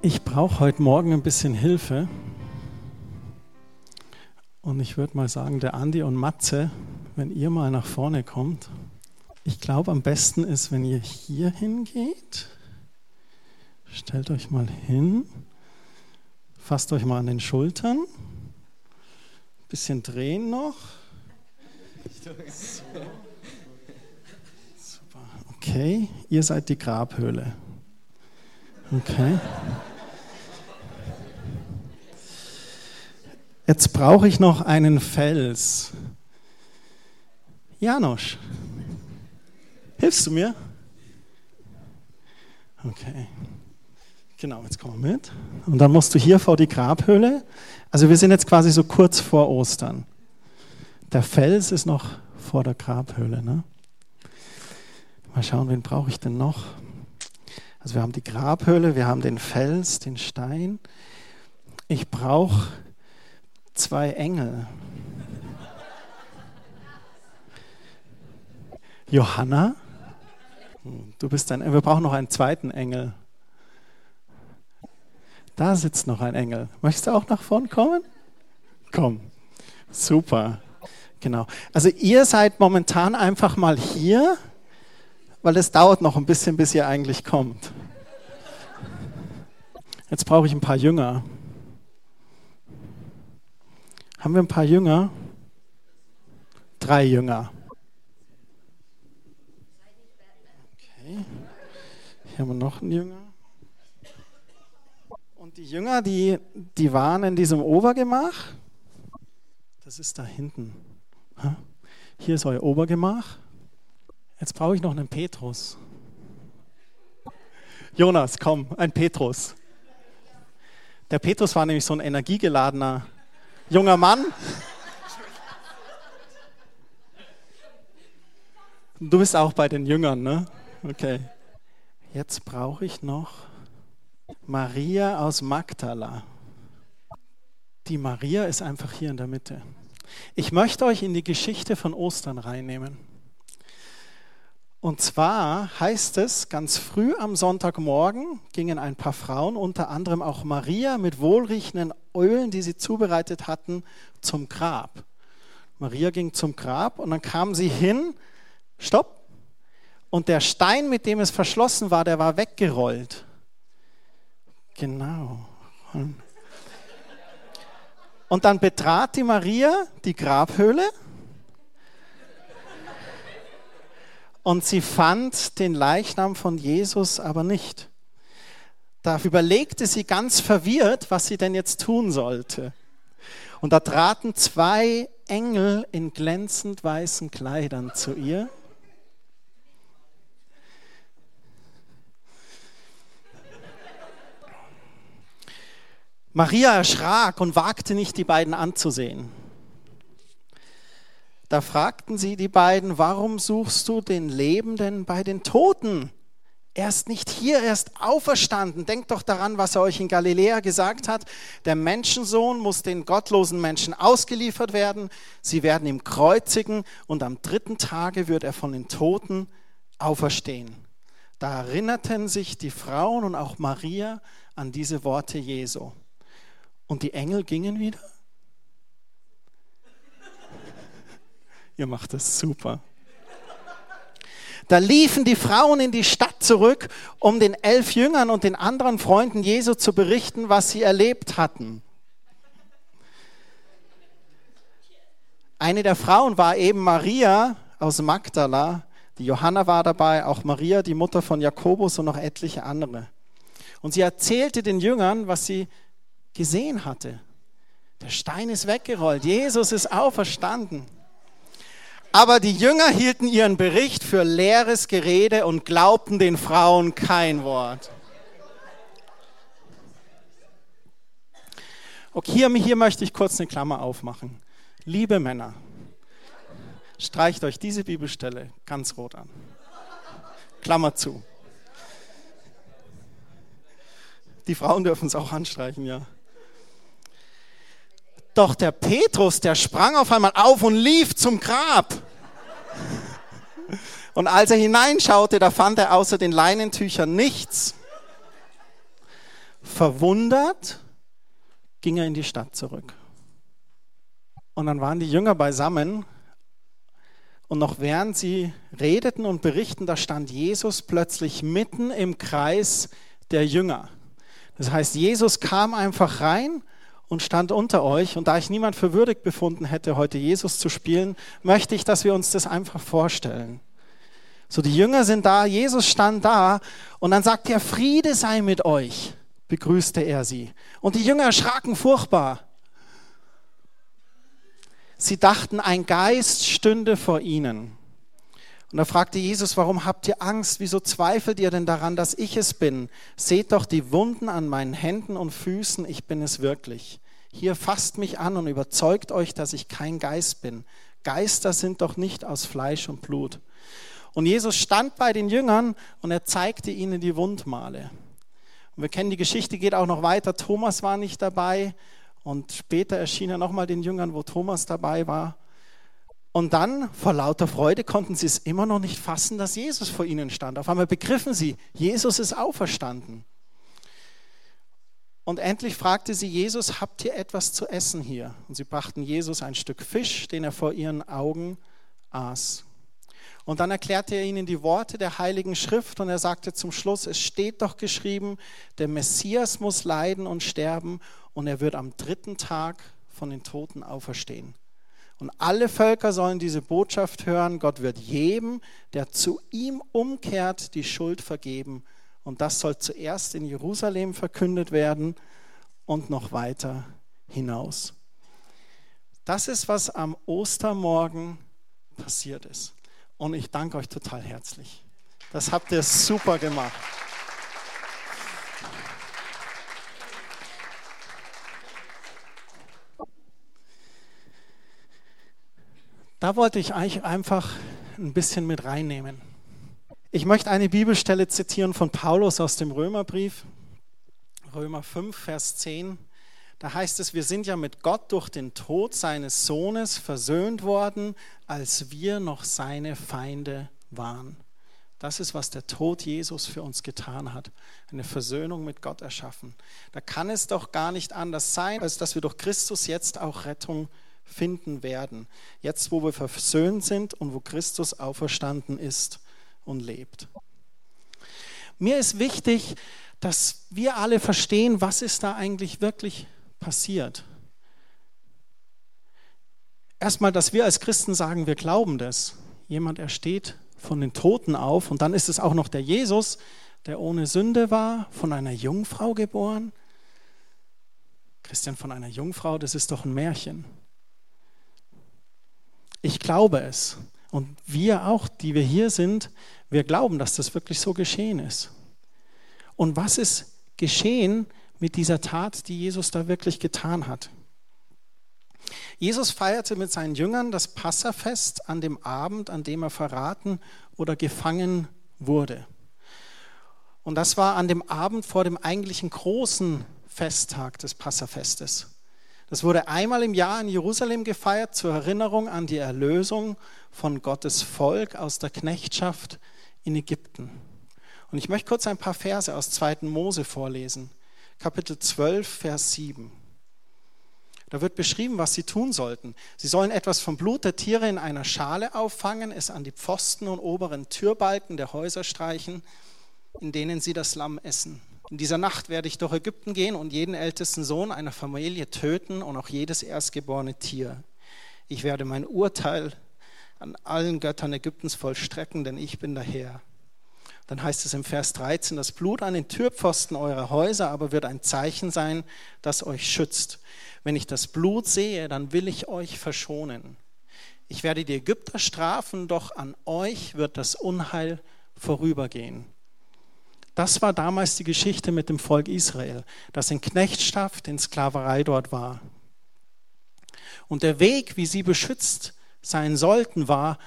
Ich brauche heute Morgen ein bisschen Hilfe. Und ich würde mal sagen, der Andi und Matze, wenn ihr mal nach vorne kommt. Ich glaube, am besten ist, wenn ihr hier hingeht. Stellt euch mal hin. Fasst euch mal an den Schultern. Bisschen drehen noch. Super. Okay, ihr seid die Grabhöhle. Okay. Jetzt brauche ich noch einen Fels. Janosch, hilfst du mir? Okay. Genau, jetzt komm mal mit. Und dann musst du hier vor die Grabhöhle. Also wir sind jetzt quasi so kurz vor Ostern. Der Fels ist noch vor der Grabhöhle. Ne? Mal schauen, wen brauche ich denn noch? Also wir haben die Grabhöhle, wir haben den Fels, den Stein. Ich brauche zwei Engel. Johanna, du bist ein, wir brauchen noch einen zweiten Engel. Da sitzt noch ein Engel. Möchtest du auch nach vorn kommen? Komm. Super. Genau. Also ihr seid momentan einfach mal hier, weil es dauert noch ein bisschen, bis ihr eigentlich kommt. Jetzt brauche ich ein paar Jünger. Haben wir ein paar Jünger? Drei Jünger. Okay. Hier haben wir noch einen Jünger. Und die Jünger, die, die waren in diesem Obergemach. Das ist da hinten. Hier ist euer Obergemach. Jetzt brauche ich noch einen Petrus. Jonas, komm, ein Petrus. Der Petrus war nämlich so ein energiegeladener junger Mann. Du bist auch bei den Jüngern, ne? Okay. Jetzt brauche ich noch Maria aus Magdala. Die Maria ist einfach hier in der Mitte. Ich möchte euch in die Geschichte von Ostern reinnehmen. Und zwar heißt es, ganz früh am Sonntagmorgen gingen ein paar Frauen, unter anderem auch Maria, mit wohlriechenden Ölen, die sie zubereitet hatten, zum Grab. Maria ging zum Grab und dann kam sie hin, stopp, und der Stein, mit dem es verschlossen war, der war weggerollt. Genau. Und dann betrat die Maria die Grabhöhle und sie fand den Leichnam von Jesus aber nicht. Da überlegte sie ganz verwirrt, was sie denn jetzt tun sollte. Und da traten zwei Engel in glänzend weißen Kleidern zu ihr. Maria erschrak und wagte nicht, die beiden anzusehen. Da fragten sie die beiden, warum suchst du den Lebenden bei den Toten? Er ist nicht hier, er ist auferstanden. Denkt doch daran, was er euch in Galiläa gesagt hat. Der Menschensohn muss den gottlosen Menschen ausgeliefert werden. Sie werden ihm kreuzigen und am dritten Tage wird er von den Toten auferstehen. Da erinnerten sich die Frauen und auch Maria an diese Worte Jesu. Und die Engel gingen wieder Ihr macht das super. Da liefen die Frauen in die Stadt zurück, um den elf Jüngern und den anderen Freunden Jesu zu berichten, was sie erlebt hatten. Eine der Frauen war eben Maria aus Magdala, die Johanna war dabei, auch Maria, die Mutter von Jakobus und noch etliche andere. Und sie erzählte den Jüngern, was sie gesehen hatte. Der Stein ist weggerollt, Jesus ist auferstanden. Aber die Jünger hielten ihren Bericht für leeres Gerede und glaubten den Frauen kein Wort. Okay, hier, hier möchte ich kurz eine Klammer aufmachen. Liebe Männer, streicht euch diese Bibelstelle ganz rot an. Klammer zu. Die Frauen dürfen es auch anstreichen, ja. Doch der Petrus, der sprang auf einmal auf und lief zum Grab. Und als er hineinschaute, da fand er außer den Leinentüchern nichts. Verwundert ging er in die Stadt zurück. Und dann waren die Jünger beisammen und noch während sie redeten und berichten, da stand Jesus plötzlich mitten im Kreis der Jünger. Das heißt, Jesus kam einfach rein und stand unter euch. Und da ich niemand für würdig befunden hätte, heute Jesus zu spielen, möchte ich, dass wir uns das einfach vorstellen. So, die Jünger sind da, Jesus stand da und dann sagt er, Friede sei mit euch, begrüßte er sie. Und die Jünger erschraken furchtbar. Sie dachten, ein Geist stünde vor ihnen. Und da fragte Jesus, warum habt ihr Angst? Wieso zweifelt ihr denn daran, dass ich es bin? Seht doch die Wunden an meinen Händen und Füßen, ich bin es wirklich. Hier fasst mich an und überzeugt euch, dass ich kein Geist bin. Geister sind doch nicht aus Fleisch und Blut. Und Jesus stand bei den Jüngern und er zeigte ihnen die Wundmale. Und wir kennen die Geschichte, geht auch noch weiter. Thomas war nicht dabei und später erschien er nochmal den Jüngern, wo Thomas dabei war. Und dann, vor lauter Freude, konnten sie es immer noch nicht fassen, dass Jesus vor ihnen stand. Auf einmal begriffen sie, Jesus ist auferstanden. Und endlich fragte sie Jesus, habt ihr etwas zu essen hier? Und sie brachten Jesus ein Stück Fisch, den er vor ihren Augen aß. Und dann erklärte er ihnen die Worte der Heiligen Schrift und er sagte zum Schluss, es steht doch geschrieben, der Messias muss leiden und sterben und er wird am dritten Tag von den Toten auferstehen. Und alle Völker sollen diese Botschaft hören. Gott wird jedem, der zu ihm umkehrt, die Schuld vergeben. Und das soll zuerst in Jerusalem verkündet werden und noch weiter hinaus. Das ist, was am Ostermorgen passiert ist. Und ich danke euch total herzlich. Das habt ihr super gemacht. Da wollte ich euch einfach ein bisschen mit reinnehmen. Ich möchte eine Bibelstelle zitieren von Paulus aus dem Römerbrief, Römer 5, Vers 10. Da heißt es, wir sind ja mit Gott durch den Tod seines Sohnes versöhnt worden, als wir noch seine Feinde waren. Das ist, was der Tod Jesus für uns getan hat. Eine Versöhnung mit Gott erschaffen. Da kann es doch gar nicht anders sein, als dass wir durch Christus jetzt auch Rettung finden werden. Jetzt, wo wir versöhnt sind und wo Christus auferstanden ist und lebt. Mir ist wichtig, dass wir alle verstehen, was ist da eigentlich wirklich passiert. Erstmal, dass wir als Christen sagen, wir glauben das. Jemand ersteht von den Toten auf und dann ist es auch noch der Jesus, der ohne Sünde war, von einer Jungfrau geboren. Christian, von einer Jungfrau, das ist doch ein Märchen. Ich glaube es. Und wir auch, die wir hier sind, wir glauben, dass das wirklich so geschehen ist. Und was ist geschehen mit dieser Tat, die Jesus da wirklich getan hat? Jesus feierte mit seinen Jüngern das Passafest an dem Abend, an dem er verraten oder gefangen wurde. Und das war an dem Abend vor dem eigentlichen großen Festtag des Passafestes. Das wurde einmal im Jahr in Jerusalem gefeiert zur Erinnerung an die Erlösung von Gottes Volk aus der Knechtschaft in Ägypten. Und ich möchte kurz ein paar Verse aus 2. Mose vorlesen. Kapitel 12, Vers 7. Da wird beschrieben, was sie tun sollten. Sie sollen etwas vom Blut der Tiere in einer Schale auffangen, es an die Pfosten und oberen Türbalken der Häuser streichen, in denen sie das Lamm essen. In dieser Nacht werde ich durch Ägypten gehen und jeden ältesten Sohn einer Familie töten und auch jedes erstgeborene Tier. Ich werde mein Urteil an allen Göttern Ägyptens vollstrecken, denn ich bin der Herr. Dann heißt es im Vers 13, das Blut an den Türpfosten eurer Häuser aber wird ein Zeichen sein, das euch schützt. Wenn ich das Blut sehe, dann will ich euch verschonen. Ich werde die Ägypter strafen, doch an euch wird das Unheil vorübergehen. Das war damals die Geschichte mit dem Volk Israel, das in Knechtschaft, in Sklaverei dort war. Und der Weg, wie sie beschützt sein sollten, war,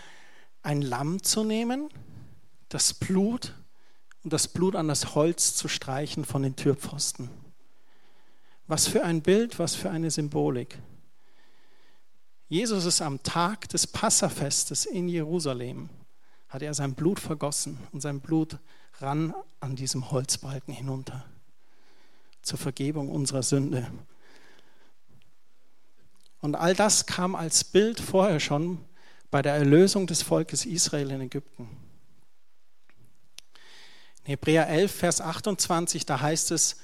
ein Lamm zu nehmen, das Blut und das Blut an das Holz zu streichen von den Türpfosten. Was für ein Bild, was für eine Symbolik. Jesus ist am Tag des Passafestes in Jerusalem, hat er sein Blut vergossen und sein Blut ran an diesem Holzbalken hinunter. zur Vergebung unserer Sünde. Und all das kam als Bild vorher schon bei der Erlösung des Volkes Israel in Ägypten. In Hebräer 11, Vers 28, da heißt es,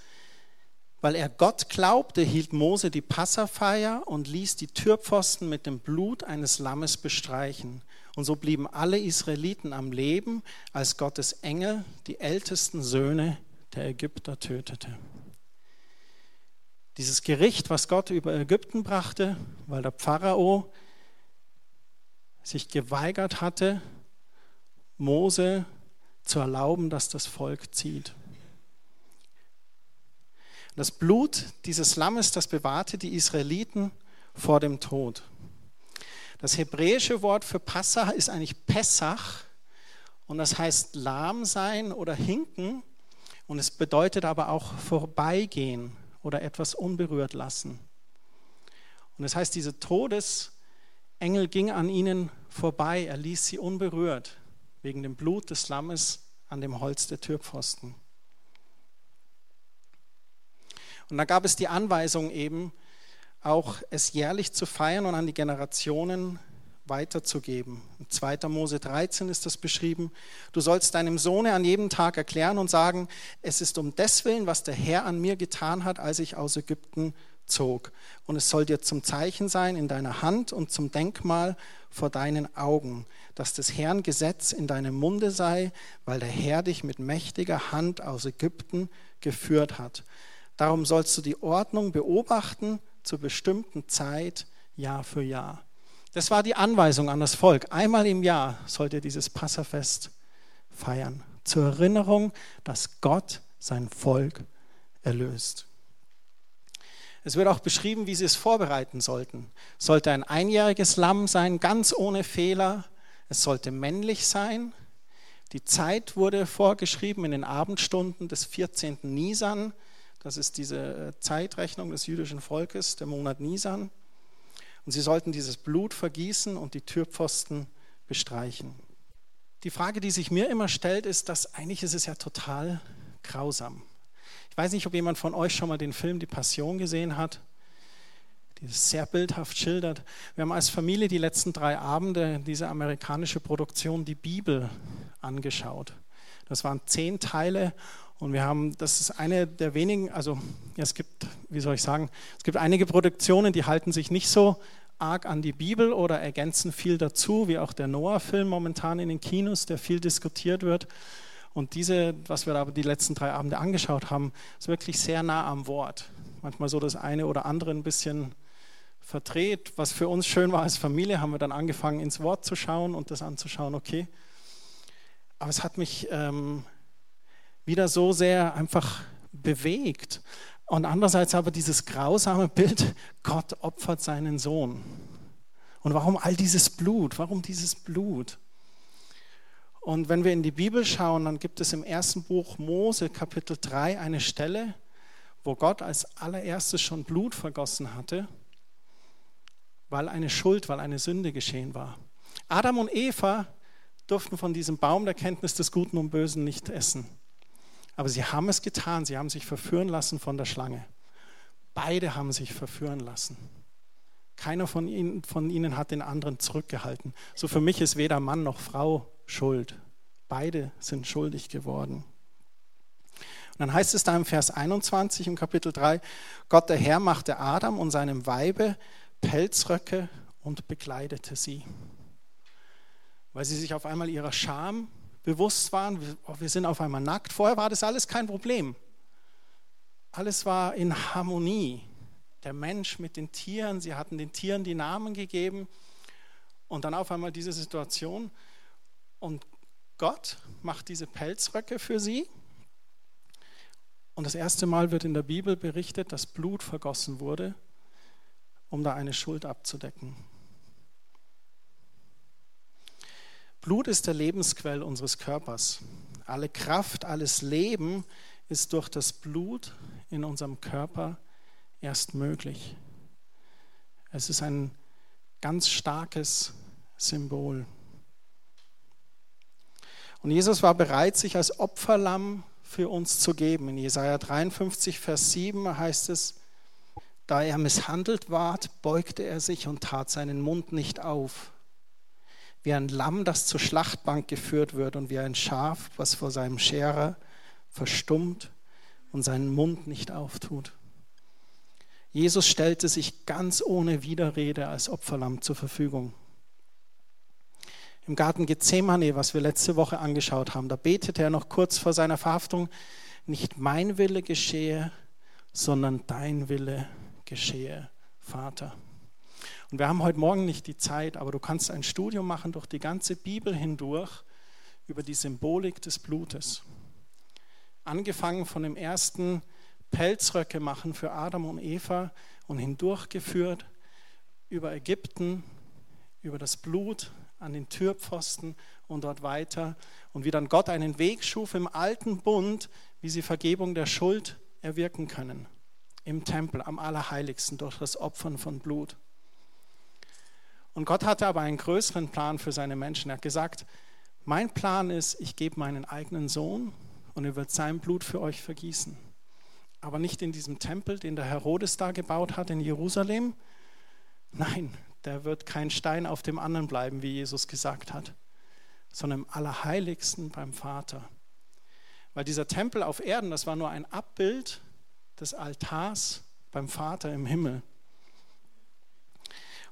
weil er Gott glaubte, hielt Mose die Passafeier und ließ die Türpfosten mit dem Blut eines Lammes bestreichen. Und so blieben alle Israeliten am Leben, als Gottes Engel die ältesten Söhne der Ägypter tötete. Dieses Gericht, was Gott über Ägypten brachte, weil der Pharao sich geweigert hatte, Mose zu erlauben, dass das Volk zieht. Das Blut dieses Lammes, das bewahrte die Israeliten vor dem Tod. Das hebräische Wort für Passach ist eigentlich Pessach und das heißt lahm sein oder hinken und es bedeutet aber auch vorbeigehen oder etwas unberührt lassen. Und das heißt, dieser Todesengel ging an ihnen vorbei, er ließ sie unberührt wegen dem Blut des Lammes an dem Holz der Türpfosten. Und da gab es die Anweisung eben, auch es jährlich zu feiern und an die Generationen weiterzugeben. In 2. Mose 13 ist das beschrieben. Du sollst deinem Sohne an jedem Tag erklären und sagen, es ist um deswillen, was der Herr an mir getan hat, als ich aus Ägypten zog. Und es soll dir zum Zeichen sein in deiner Hand und zum Denkmal vor deinen Augen, dass des Herrn Gesetz in deinem Munde sei, weil der Herr dich mit mächtiger Hand aus Ägypten geführt hat. Darum sollst du die Ordnung beobachten zur bestimmten Zeit, Jahr für Jahr. Das war die Anweisung an das Volk. Einmal im Jahr sollt ihr dieses Passafest feiern, zur Erinnerung, dass Gott sein Volk erlöst. Es wird auch beschrieben, wie sie es vorbereiten sollten. Es sollte ein einjähriges Lamm sein, ganz ohne Fehler. Es sollte männlich sein. Die Zeit wurde vorgeschrieben in den Abendstunden des 14. Nisan. Das ist diese äh, Zeitrechnung des jüdischen Volkes, der Monat Nisan. Und sie sollten dieses Blut vergießen und die Türpfosten bestreichen. Die Frage, die sich mir immer stellt, ist, dass eigentlich ist es ja total grausam. Ich weiß nicht, ob jemand von euch schon mal den Film Die Passion gesehen hat, die es sehr bildhaft schildert. Wir haben als Familie die letzten drei Abende diese amerikanische Produktion Die Bibel angeschaut. Das waren zehn Teile und wir haben, das ist eine der wenigen, also ja, es gibt, wie soll ich sagen, es gibt einige Produktionen, die halten sich nicht so arg an die Bibel oder ergänzen viel dazu, wie auch der Noah-Film momentan in den Kinos, der viel diskutiert wird. Und diese, was wir da die letzten drei Abende angeschaut haben, ist wirklich sehr nah am Wort. Manchmal so das eine oder andere ein bisschen verdreht. Was für uns schön war als Familie, haben wir dann angefangen, ins Wort zu schauen und das anzuschauen, okay. Aber es hat mich ähm, wieder so sehr einfach bewegt. Und andererseits aber dieses grausame Bild, Gott opfert seinen Sohn. Und warum all dieses Blut? Warum dieses Blut? Und wenn wir in die Bibel schauen, dann gibt es im ersten Buch Mose Kapitel 3 eine Stelle, wo Gott als allererstes schon Blut vergossen hatte, weil eine Schuld, weil eine Sünde geschehen war. Adam und Eva durften von diesem Baum der Kenntnis des Guten und Bösen nicht essen. Aber sie haben es getan, sie haben sich verführen lassen von der Schlange. Beide haben sich verführen lassen. Keiner von ihnen, von ihnen hat den anderen zurückgehalten. So für mich ist weder Mann noch Frau schuld. Beide sind schuldig geworden. Und dann heißt es da im Vers 21 im Kapitel 3, Gott der Herr machte Adam und seinem Weibe Pelzröcke und bekleidete sie. Weil sie sich auf einmal ihrer Scham bewusst waren, oh, wir sind auf einmal nackt. Vorher war das alles kein Problem. Alles war in Harmonie. Der Mensch mit den Tieren, sie hatten den Tieren die Namen gegeben. Und dann auf einmal diese Situation. Und Gott macht diese Pelzröcke für sie. Und das erste Mal wird in der Bibel berichtet, dass Blut vergossen wurde, um da eine Schuld abzudecken. Blut ist der Lebensquell unseres Körpers. Alle Kraft, alles Leben ist durch das Blut in unserem Körper erst möglich. Es ist ein ganz starkes Symbol. Und Jesus war bereit, sich als Opferlamm für uns zu geben. In Jesaja 53, Vers 7 heißt es, da er misshandelt ward, beugte er sich und tat seinen Mund nicht auf. Wie ein Lamm, das zur Schlachtbank geführt wird und wie ein Schaf, was vor seinem Scherer verstummt und seinen Mund nicht auftut. Jesus stellte sich ganz ohne Widerrede als Opferlamm zur Verfügung. Im Garten Gethsemane, was wir letzte Woche angeschaut haben, da betete er noch kurz vor seiner Verhaftung, nicht mein Wille geschehe, sondern dein Wille geschehe, Vater. Und wir haben heute Morgen nicht die Zeit, aber du kannst ein Studium machen durch die ganze Bibel hindurch über die Symbolik des Blutes. Angefangen von dem ersten Pelzröcke machen für Adam und Eva und hindurchgeführt über Ägypten, über das Blut an den Türpfosten und dort weiter und wie dann Gott einen Weg schuf im alten Bund, wie sie Vergebung der Schuld erwirken können im Tempel, am Allerheiligsten, durch das Opfern von Blut. Und Gott hatte aber einen größeren Plan für seine Menschen. Er hat gesagt, mein Plan ist, ich gebe meinen eigenen Sohn und er wird sein Blut für euch vergießen. Aber nicht in diesem Tempel, den der Herodes da gebaut hat in Jerusalem. Nein, der wird kein Stein auf dem anderen bleiben, wie Jesus gesagt hat, sondern im Allerheiligsten beim Vater. Weil dieser Tempel auf Erden, das war nur ein Abbild des Altars beim Vater im Himmel.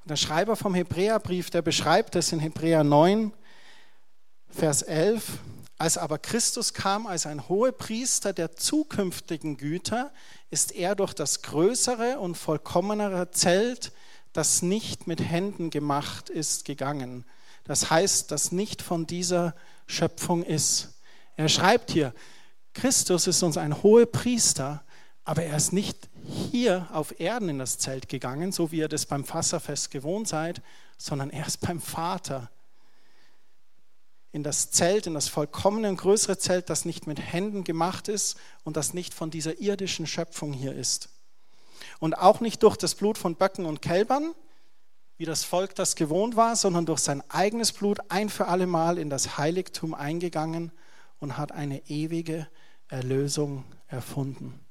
Der Schreiber vom Hebräerbrief, der beschreibt es in Hebräer 9, Vers 11. Als aber Christus kam als ein Hohepriester der zukünftigen Güter, ist er durch das größere und vollkommenere Zelt, das nicht mit Händen gemacht ist, gegangen. Das heißt, das nicht von dieser Schöpfung ist. Er schreibt hier, Christus ist uns ein Hohepriester, aber er ist nicht hier auf Erden in das Zelt gegangen, so wie ihr das beim Fasserfest gewohnt seid, sondern er ist beim Vater in das Zelt, in das vollkommene und größere Zelt, das nicht mit Händen gemacht ist und das nicht von dieser irdischen Schöpfung hier ist. Und auch nicht durch das Blut von Böcken und Kälbern, wie das Volk das gewohnt war, sondern durch sein eigenes Blut ein für alle Mal in das Heiligtum eingegangen und hat eine ewige Erlösung erfunden.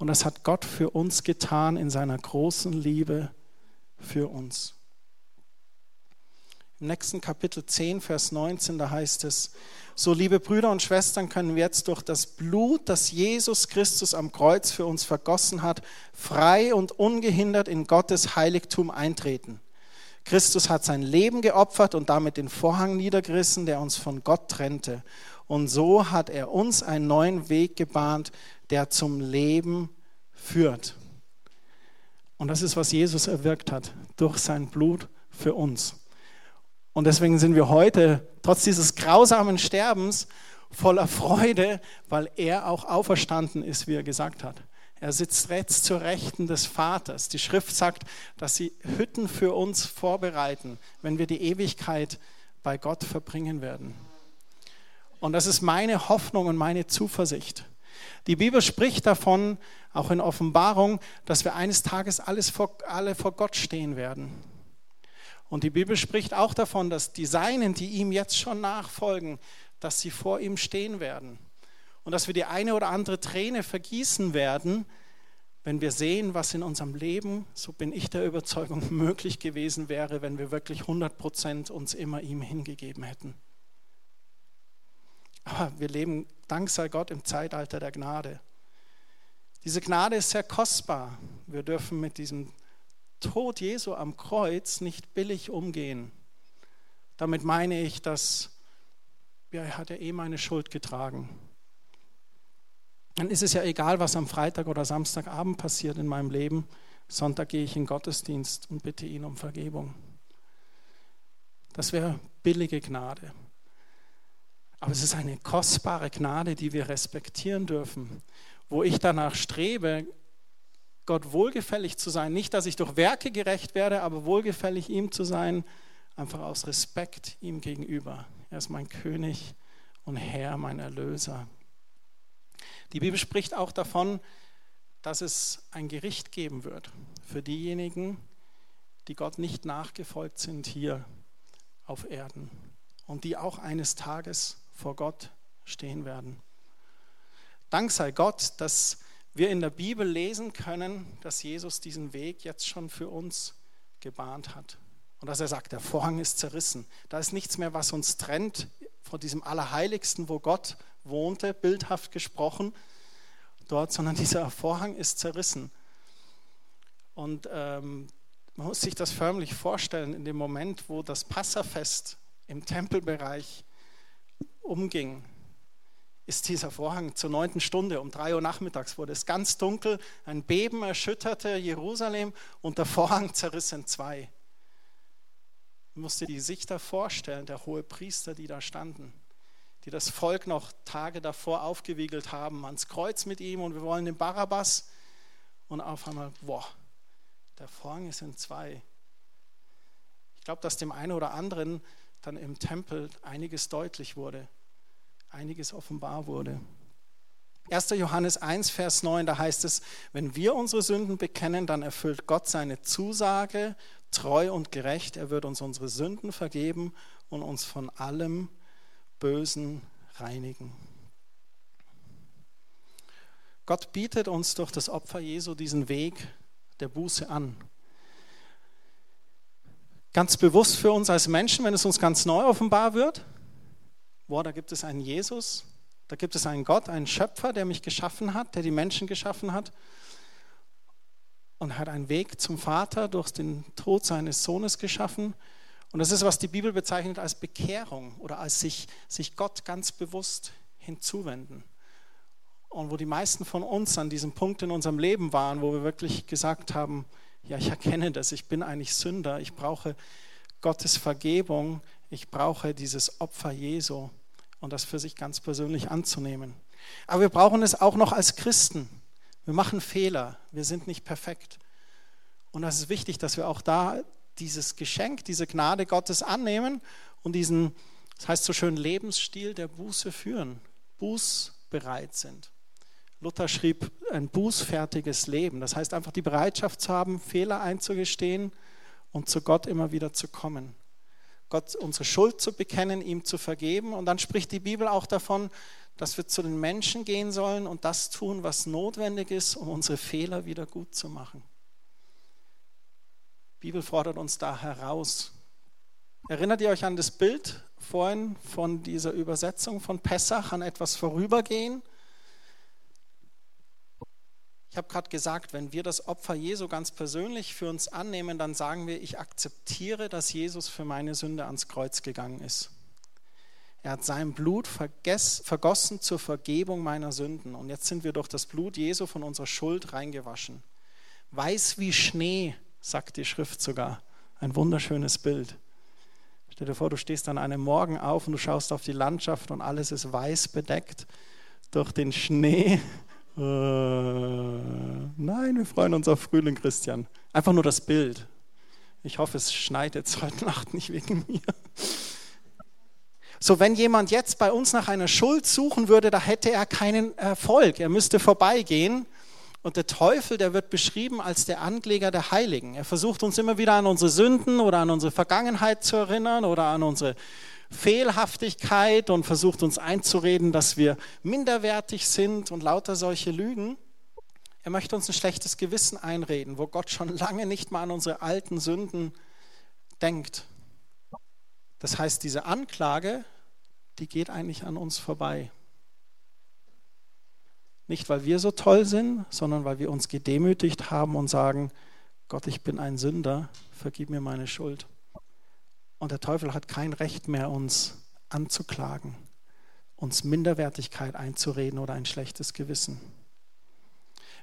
Und das hat Gott für uns getan in seiner großen Liebe für uns. Im nächsten Kapitel 10, Vers 19, da heißt es, so liebe Brüder und Schwestern können wir jetzt durch das Blut, das Jesus Christus am Kreuz für uns vergossen hat, frei und ungehindert in Gottes Heiligtum eintreten. Christus hat sein Leben geopfert und damit den Vorhang niedergerissen, der uns von Gott trennte. Und so hat er uns einen neuen Weg gebahnt, der zum Leben führt. Und das ist, was Jesus erwirkt hat durch sein Blut für uns. Und deswegen sind wir heute, trotz dieses grausamen Sterbens, voller Freude, weil er auch auferstanden ist, wie er gesagt hat. Er sitzt jetzt zur Rechten des Vaters. Die Schrift sagt, dass sie Hütten für uns vorbereiten, wenn wir die Ewigkeit bei Gott verbringen werden. Und das ist meine Hoffnung und meine Zuversicht. Die Bibel spricht davon, auch in Offenbarung, dass wir eines Tages alles vor, alle vor Gott stehen werden. Und die Bibel spricht auch davon, dass die Seinen, die ihm jetzt schon nachfolgen, dass sie vor ihm stehen werden. Und dass wir die eine oder andere Träne vergießen werden, wenn wir sehen, was in unserem Leben, so bin ich der Überzeugung, möglich gewesen wäre, wenn wir wirklich 100 Prozent uns immer ihm hingegeben hätten. Aber wir leben, dank sei Gott, im Zeitalter der Gnade. Diese Gnade ist sehr kostbar. Wir dürfen mit diesem Tod Jesu am Kreuz nicht billig umgehen. Damit meine ich, dass ja, er hat ja eh meine Schuld getragen. Dann ist es ja egal, was am Freitag oder Samstagabend passiert in meinem Leben. Sonntag gehe ich in Gottesdienst und bitte ihn um Vergebung. Das wäre billige Gnade. Aber es ist eine kostbare Gnade, die wir respektieren dürfen, wo ich danach strebe, Gott wohlgefällig zu sein. Nicht, dass ich durch Werke gerecht werde, aber wohlgefällig ihm zu sein, einfach aus Respekt ihm gegenüber. Er ist mein König und Herr, mein Erlöser. Die Bibel spricht auch davon, dass es ein Gericht geben wird für diejenigen, die Gott nicht nachgefolgt sind hier auf Erden und die auch eines Tages vor Gott stehen werden. Dank sei Gott, dass wir in der Bibel lesen können, dass Jesus diesen Weg jetzt schon für uns gebahnt hat. Und dass er sagt, der Vorhang ist zerrissen. Da ist nichts mehr, was uns trennt von diesem Allerheiligsten, wo Gott wohnte, bildhaft gesprochen, dort, sondern dieser Vorhang ist zerrissen. Und ähm, man muss sich das förmlich vorstellen, in dem Moment, wo das Passafest im Tempelbereich umging, ist dieser Vorhang zur neunten Stunde, um drei Uhr nachmittags wurde es ganz dunkel, ein Beben erschütterte Jerusalem und der Vorhang zerriss in zwei. Man musste die Sichter vorstellen, der hohe Priester, die da standen, die das Volk noch Tage davor aufgewiegelt haben, ans Kreuz mit ihm und wir wollen den Barabbas. Und auf einmal, boah, der Vorhang ist in zwei. Ich glaube, dass dem einen oder anderen dann im Tempel einiges deutlich wurde, einiges offenbar wurde. 1. Johannes 1, Vers 9, da heißt es, wenn wir unsere Sünden bekennen, dann erfüllt Gott seine Zusage, treu und gerecht. Er wird uns unsere Sünden vergeben und uns von allem Bösen reinigen. Gott bietet uns durch das Opfer Jesu diesen Weg der Buße an. Ganz bewusst für uns als Menschen, wenn es uns ganz neu offenbar wird, boah, da gibt es einen Jesus, da gibt es einen Gott, einen Schöpfer, der mich geschaffen hat, der die Menschen geschaffen hat und hat einen Weg zum Vater durch den Tod seines Sohnes geschaffen. Und das ist, was die Bibel bezeichnet als Bekehrung oder als sich, sich Gott ganz bewusst hinzuwenden. Und wo die meisten von uns an diesem Punkt in unserem Leben waren, wo wir wirklich gesagt haben, ja, ich erkenne das, ich bin eigentlich Sünder, ich brauche Gottes Vergebung, ich brauche dieses Opfer Jesu und das für sich ganz persönlich anzunehmen. Aber wir brauchen es auch noch als Christen. Wir machen Fehler, wir sind nicht perfekt. Und das ist wichtig, dass wir auch da dieses Geschenk, diese Gnade Gottes annehmen und diesen, das heißt so schön, Lebensstil der Buße führen, bußbereit sind. Luther schrieb ein bußfertiges Leben. Das heißt einfach die Bereitschaft zu haben, Fehler einzugestehen und zu Gott immer wieder zu kommen. Gott unsere Schuld zu bekennen, ihm zu vergeben. Und dann spricht die Bibel auch davon, dass wir zu den Menschen gehen sollen und das tun, was notwendig ist, um unsere Fehler wieder gut zu machen. Die Bibel fordert uns da heraus. Erinnert ihr euch an das Bild vorhin von dieser Übersetzung von Pessach, an etwas vorübergehen? Ich habe gerade gesagt, wenn wir das Opfer Jesu ganz persönlich für uns annehmen, dann sagen wir, ich akzeptiere, dass Jesus für meine Sünde ans Kreuz gegangen ist. Er hat sein Blut vergossen zur Vergebung meiner Sünden. Und jetzt sind wir durch das Blut Jesu von unserer Schuld reingewaschen. Weiß wie Schnee, sagt die Schrift sogar. Ein wunderschönes Bild. Stell dir vor, du stehst an einem Morgen auf und du schaust auf die Landschaft und alles ist weiß bedeckt durch den Schnee. Äh, nein, wir freuen uns auf Frühling, Christian. Einfach nur das Bild. Ich hoffe, es schneit jetzt heute Nacht nicht wegen mir. So, wenn jemand jetzt bei uns nach einer Schuld suchen würde, da hätte er keinen Erfolg. Er müsste vorbeigehen. Und der Teufel, der wird beschrieben als der Ankläger der Heiligen. Er versucht uns immer wieder an unsere Sünden oder an unsere Vergangenheit zu erinnern oder an unsere Fehlhaftigkeit und versucht uns einzureden, dass wir minderwertig sind und lauter solche Lügen. Er möchte uns ein schlechtes Gewissen einreden, wo Gott schon lange nicht mal an unsere alten Sünden denkt. Das heißt, diese Anklage, die geht eigentlich an uns vorbei. Nicht, weil wir so toll sind, sondern weil wir uns gedemütigt haben und sagen, Gott, ich bin ein Sünder, vergib mir meine Schuld. Und der Teufel hat kein Recht mehr, uns anzuklagen, uns Minderwertigkeit einzureden oder ein schlechtes Gewissen.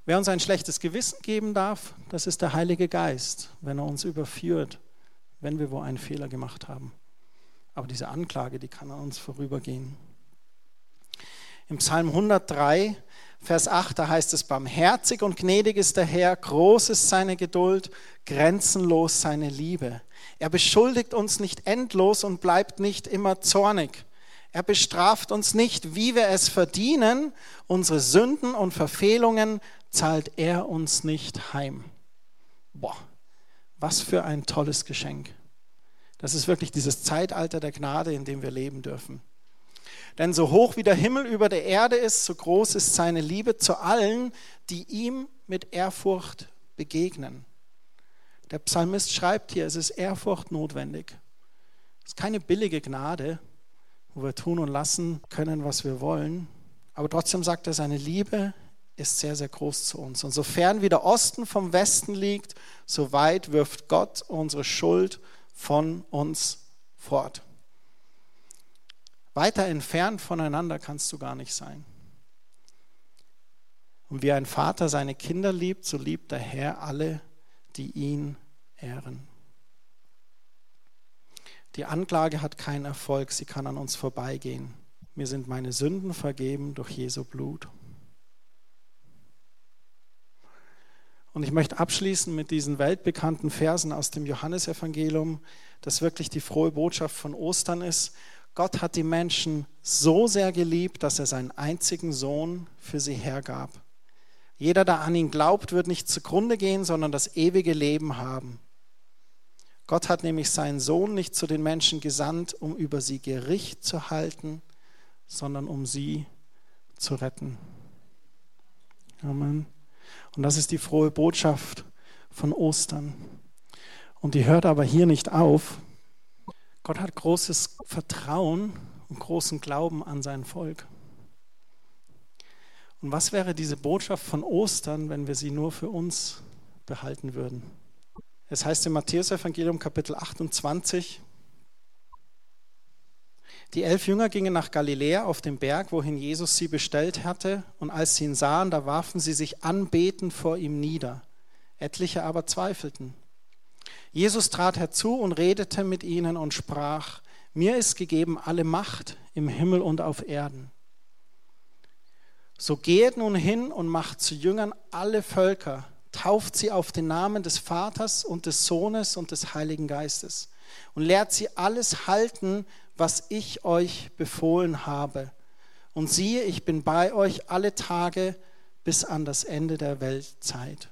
Wer uns ein schlechtes Gewissen geben darf, das ist der Heilige Geist, wenn er uns überführt, wenn wir wo einen Fehler gemacht haben. Aber diese Anklage, die kann an uns vorübergehen. Im Psalm 103, Vers 8, da heißt es, barmherzig und gnädig ist der Herr, groß ist seine Geduld, grenzenlos seine Liebe. Er beschuldigt uns nicht endlos und bleibt nicht immer zornig. Er bestraft uns nicht, wie wir es verdienen. Unsere Sünden und Verfehlungen zahlt er uns nicht heim. Boah, was für ein tolles Geschenk. Das ist wirklich dieses Zeitalter der Gnade, in dem wir leben dürfen. Denn so hoch wie der Himmel über der Erde ist, so groß ist seine Liebe zu allen, die ihm mit Ehrfurcht begegnen. Der Psalmist schreibt hier, es ist Ehrfurcht notwendig. Es ist keine billige Gnade, wo wir tun und lassen können, was wir wollen. Aber trotzdem sagt er, seine Liebe ist sehr, sehr groß zu uns. Und sofern wie der Osten vom Westen liegt, so weit wirft Gott unsere Schuld von uns fort. Weiter entfernt voneinander kannst du gar nicht sein. Und wie ein Vater seine Kinder liebt, so liebt der Herr alle, die ihn ehren. Die Anklage hat keinen Erfolg, sie kann an uns vorbeigehen. Mir sind meine Sünden vergeben durch Jesu Blut. Und ich möchte abschließen mit diesen weltbekannten Versen aus dem Johannesevangelium, das wirklich die frohe Botschaft von Ostern ist. Gott hat die Menschen so sehr geliebt, dass er seinen einzigen Sohn für sie hergab. Jeder, der an ihn glaubt, wird nicht zugrunde gehen, sondern das ewige Leben haben. Gott hat nämlich seinen Sohn nicht zu den Menschen gesandt, um über sie Gericht zu halten, sondern um sie zu retten. Amen. Und das ist die frohe Botschaft von Ostern. Und die hört aber hier nicht auf. Gott hat großes Vertrauen und großen Glauben an sein Volk. Und was wäre diese Botschaft von Ostern, wenn wir sie nur für uns behalten würden? Es heißt im Matthäus-Evangelium Kapitel 28, die elf Jünger gingen nach Galiläa auf den Berg, wohin Jesus sie bestellt hatte, und als sie ihn sahen, da warfen sie sich anbetend vor ihm nieder. Etliche aber zweifelten. Jesus trat herzu und redete mit ihnen und sprach, mir ist gegeben alle Macht im Himmel und auf Erden. So geht nun hin und macht zu Jüngern alle Völker, tauft sie auf den Namen des Vaters und des Sohnes und des Heiligen Geistes und lehrt sie alles halten, was ich euch befohlen habe. Und siehe, ich bin bei euch alle Tage bis an das Ende der Weltzeit.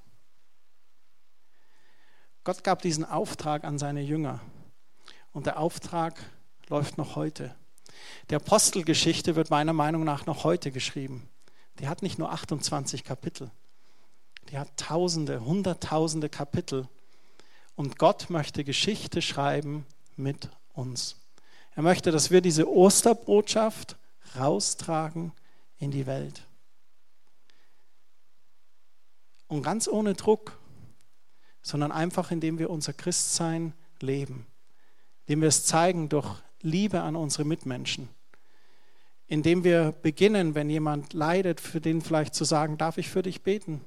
Gott gab diesen Auftrag an seine Jünger. Und der Auftrag läuft noch heute. Die Apostelgeschichte wird meiner Meinung nach noch heute geschrieben. Die hat nicht nur 28 Kapitel. Die hat Tausende, Hunderttausende Kapitel. Und Gott möchte Geschichte schreiben mit uns. Er möchte, dass wir diese Osterbotschaft raustragen in die Welt. Und ganz ohne Druck, sondern einfach indem wir unser Christsein leben, indem wir es zeigen durch Liebe an unsere Mitmenschen, indem wir beginnen, wenn jemand leidet, für den vielleicht zu sagen, darf ich für dich beten?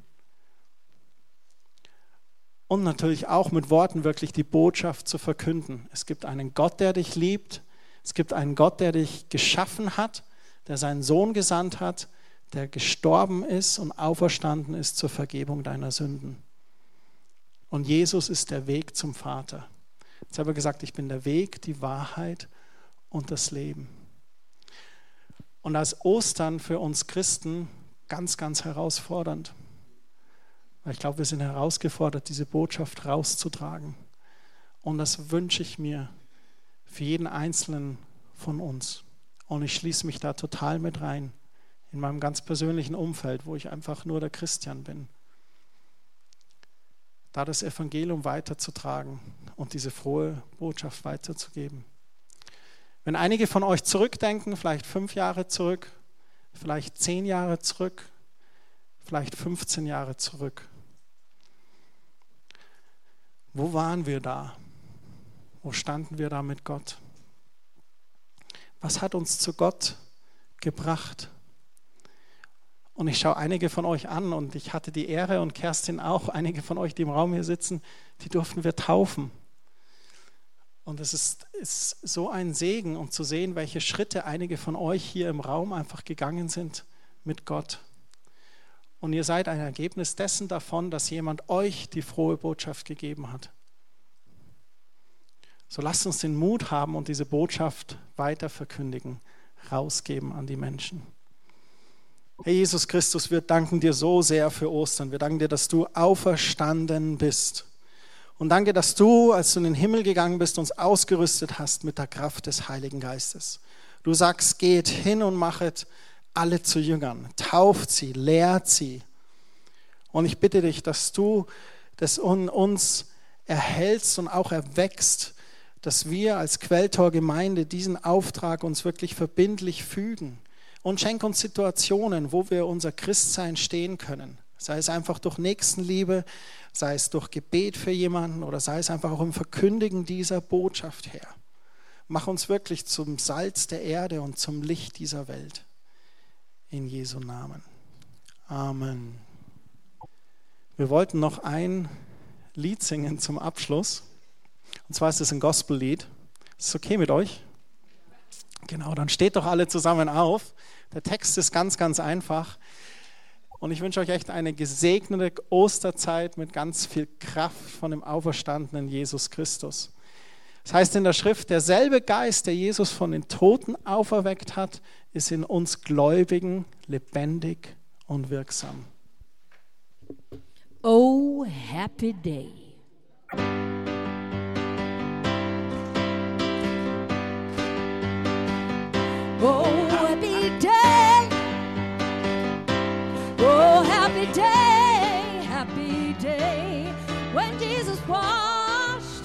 Und natürlich auch mit Worten wirklich die Botschaft zu verkünden. Es gibt einen Gott, der dich liebt es gibt einen Gott, der dich geschaffen hat, der seinen Sohn gesandt hat, der gestorben ist und auferstanden ist zur Vergebung deiner Sünden. Und Jesus ist der Weg zum Vater. Jetzt habe ich gesagt, ich bin der Weg, die Wahrheit und das Leben. Und als Ostern für uns Christen ganz, ganz herausfordernd. Ich glaube, wir sind herausgefordert, diese Botschaft rauszutragen. Und das wünsche ich mir für jeden Einzelnen von uns. Und ich schließe mich da total mit rein, in meinem ganz persönlichen Umfeld, wo ich einfach nur der Christian bin. Da das Evangelium weiterzutragen und diese frohe Botschaft weiterzugeben. Wenn einige von euch zurückdenken, vielleicht fünf Jahre zurück, vielleicht zehn Jahre zurück, vielleicht 15 Jahre zurück, wo waren wir da? Wo standen wir da mit Gott? Was hat uns zu Gott gebracht? Und ich schaue einige von euch an und ich hatte die Ehre und Kerstin auch, einige von euch, die im Raum hier sitzen, die durften wir taufen. Und es ist, ist so ein Segen, um zu sehen, welche Schritte einige von euch hier im Raum einfach gegangen sind mit Gott. Und ihr seid ein Ergebnis dessen davon, dass jemand euch die frohe Botschaft gegeben hat. So lasst uns den Mut haben und diese Botschaft weiter verkündigen, rausgeben an die Menschen. Herr Jesus Christus, wir danken dir so sehr für Ostern. Wir danken dir, dass du auferstanden bist. Und danke, dass du, als du in den Himmel gegangen bist, uns ausgerüstet hast mit der Kraft des Heiligen Geistes. Du sagst, geht hin und machet alle zu Jüngern, tauft sie, lehrt sie. Und ich bitte dich, dass du das uns erhältst und auch erwächst, dass wir als Quelltor-Gemeinde diesen Auftrag uns wirklich verbindlich fügen. Und schenk uns Situationen, wo wir unser Christsein stehen können. Sei es einfach durch Nächstenliebe, sei es durch Gebet für jemanden oder sei es einfach auch im Verkündigen dieser Botschaft her. Mach uns wirklich zum Salz der Erde und zum Licht dieser Welt. In Jesu Namen. Amen. Wir wollten noch ein Lied singen zum Abschluss. Und zwar ist es ein Gospellied. Ist es okay mit euch? Genau, dann steht doch alle zusammen auf. Der Text ist ganz, ganz einfach. Und ich wünsche euch echt eine gesegnete Osterzeit mit ganz viel Kraft von dem auferstandenen Jesus Christus. Das heißt in der Schrift, derselbe Geist, der Jesus von den Toten auferweckt hat, ist in uns Gläubigen lebendig und wirksam. Oh, happy day. Oh, happy day. Oh, happy day, happy day. When Jesus washed,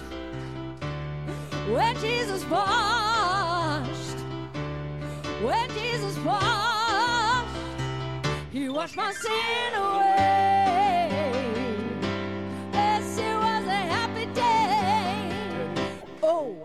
when Jesus washed, when Jesus washed, He washed my sin away. happy day. Oh,